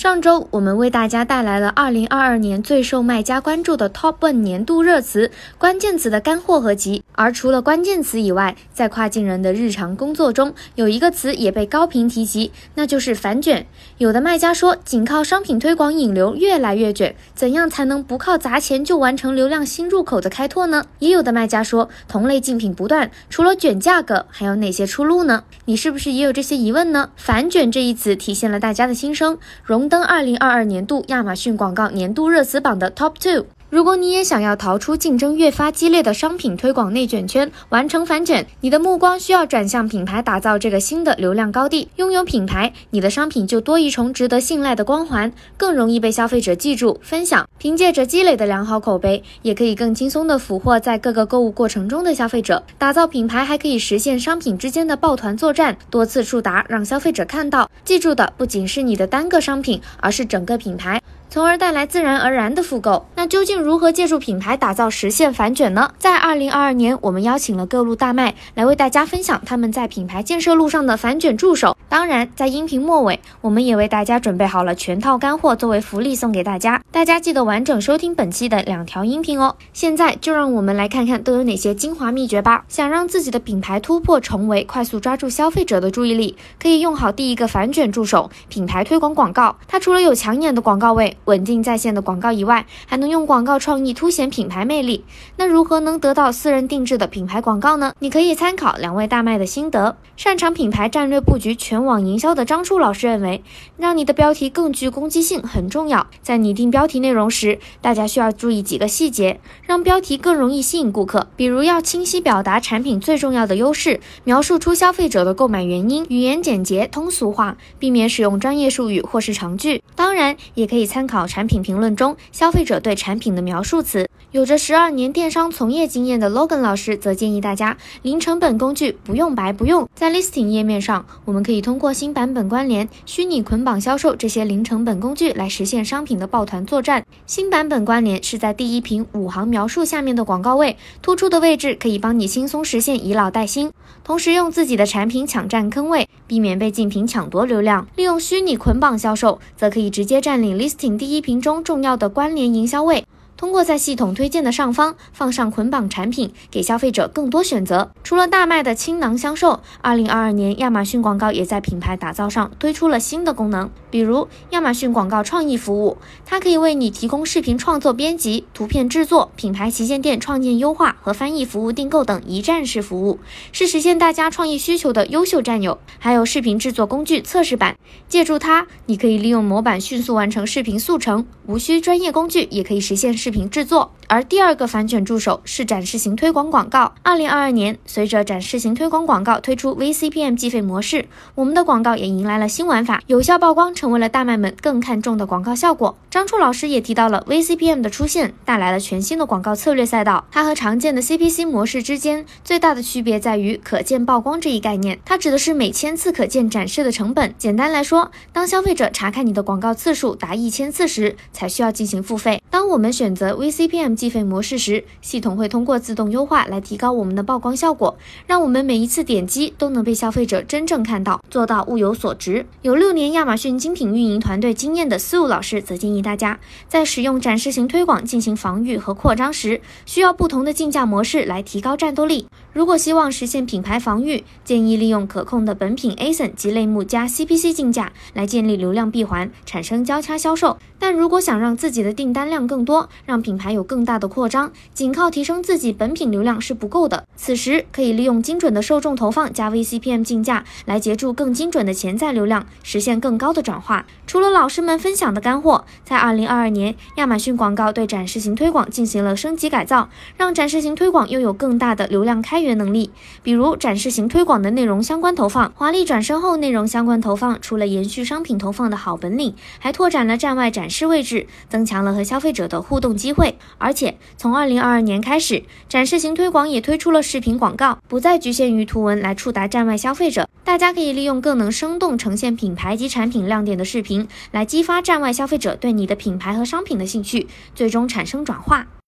上周我们为大家带来了二零二二年最受卖家关注的 Top One 年度热词关键词的干货合集。而除了关键词以外，在跨境人的日常工作中，有一个词也被高频提及，那就是反卷。有的卖家说，仅靠商品推广引流越来越卷，怎样才能不靠砸钱就完成流量新入口的开拓呢？也有的卖家说，同类竞品不断，除了卷价格，还有哪些出路呢？你是不是也有这些疑问呢？反卷这一词体现了大家的心声，荣。登二零二二年度亚马逊广告年度热词榜的 Top Two。如果你也想要逃出竞争越发激烈的商品推广内卷圈，完成反卷，你的目光需要转向品牌打造这个新的流量高地。拥有品牌，你的商品就多一重值得信赖的光环，更容易被消费者记住、分享。凭借着积累的良好口碑，也可以更轻松的俘获在各个购物过程中的消费者。打造品牌还可以实现商品之间的抱团作战，多次触达，让消费者看到、记住的不仅是你的单个商品，而是整个品牌。从而带来自然而然的复购。那究竟如何借助品牌打造实现反卷呢？在二零二二年，我们邀请了各路大卖来为大家分享他们在品牌建设路上的反卷助手。当然，在音频末尾，我们也为大家准备好了全套干货作为福利送给大家。大家记得完整收听本期的两条音频哦。现在就让我们来看看都有哪些精华秘诀吧。想让自己的品牌突破重围，快速抓住消费者的注意力，可以用好第一个反卷助手——品牌推广广告。它除了有抢眼的广告位，稳定在线的广告以外，还能用广告创意凸显品牌魅力。那如何能得到私人定制的品牌广告呢？你可以参考两位大卖的心得。擅长品牌战略布局、全网营销的张初老师认为，让你的标题更具攻击性很重要。在拟定标题内容时，大家需要注意几个细节，让标题更容易吸引顾客。比如要清晰表达产品最重要的优势，描述出消费者的购买原因，语言简洁通俗化，避免使用专业术语或是长句。当然，也可以参考老产。品评论中，消费者对产品的描述词。有着十二年电商从业经验的 Logan 老师则建议大家，零成本工具不用白不用。在 Listing 页面上，我们可以通过新版本关联、虚拟捆绑销售这些零成本工具来实现商品的抱团作战。新版本关联是在第一屏五行描述下面的广告位，突出的位置可以帮你轻松实现以老带新，同时用自己的产品抢占坑位，避免被竞品抢夺流量。利用虚拟捆绑销售，则可以直接占领 Listing 第一屏。中重要的关联营销位。通过在系统推荐的上方放上捆绑产品，给消费者更多选择。除了大卖的倾囊相授，二零二二年亚马逊广告也在品牌打造上推出了新的功能，比如亚马逊广告创意服务，它可以为你提供视频创作、编辑、图片制作、品牌旗舰店创建优化和翻译服务订购等一站式服务，是实现大家创意需求的优秀战友。还有视频制作工具测试版，借助它，你可以利用模板迅速完成视频速成，无需专业工具也可以实现视。视频制作，而第二个反卷助手是展示型推广广告。二零二二年，随着展示型推广广告推出 VCPM 计费模式，我们的广告也迎来了新玩法，有效曝光成为了大卖们更看重的广告效果。张初老师也提到了 VCPM 的出现带来了全新的广告策略赛道。它和常见的 CPC 模式之间最大的区别在于可见曝光这一概念，它指的是每千次可见展示的成本。简单来说，当消费者查看你的广告次数达一千次时，才需要进行付费。当我们选择则 VCPM 计费模式时，系统会通过自动优化来提高我们的曝光效果，让我们每一次点击都能被消费者真正看到，做到物有所值。有六年亚马逊精品运营团队经验的 su 老师则建议大家，在使用展示型推广进行防御和扩张时，需要不同的竞价模式来提高战斗力。如果希望实现品牌防御，建议利用可控的本品 ASIN 及类目加 CPC 竞价来建立流量闭环，产生交叉销售。但如果想让自己的订单量更多，让品牌有更大的扩张，仅靠提升自己本品流量是不够的。此时可以利用精准的受众投放加 VCPM 竞价来截住更精准的潜在流量，实现更高的转化。除了老师们分享的干货，在2022年，亚马逊广告对展示型推广进行了升级改造，让展示型推广拥有更大的流量开源能力。比如展示型推广的内容相关投放，华丽转身后内容相关投放，除了延续商品投放的好本领，还拓展了站外展示位置，增强了和消费者的互动机会。而且从二零二二年开始，展示型推广也推出了视频广告，不再局限于图文来触达站外消费者。大家可以利用更能生动呈现品牌及产品亮点的视频，来激发站外消费者对你的品牌和商品的兴趣，最终产生转化。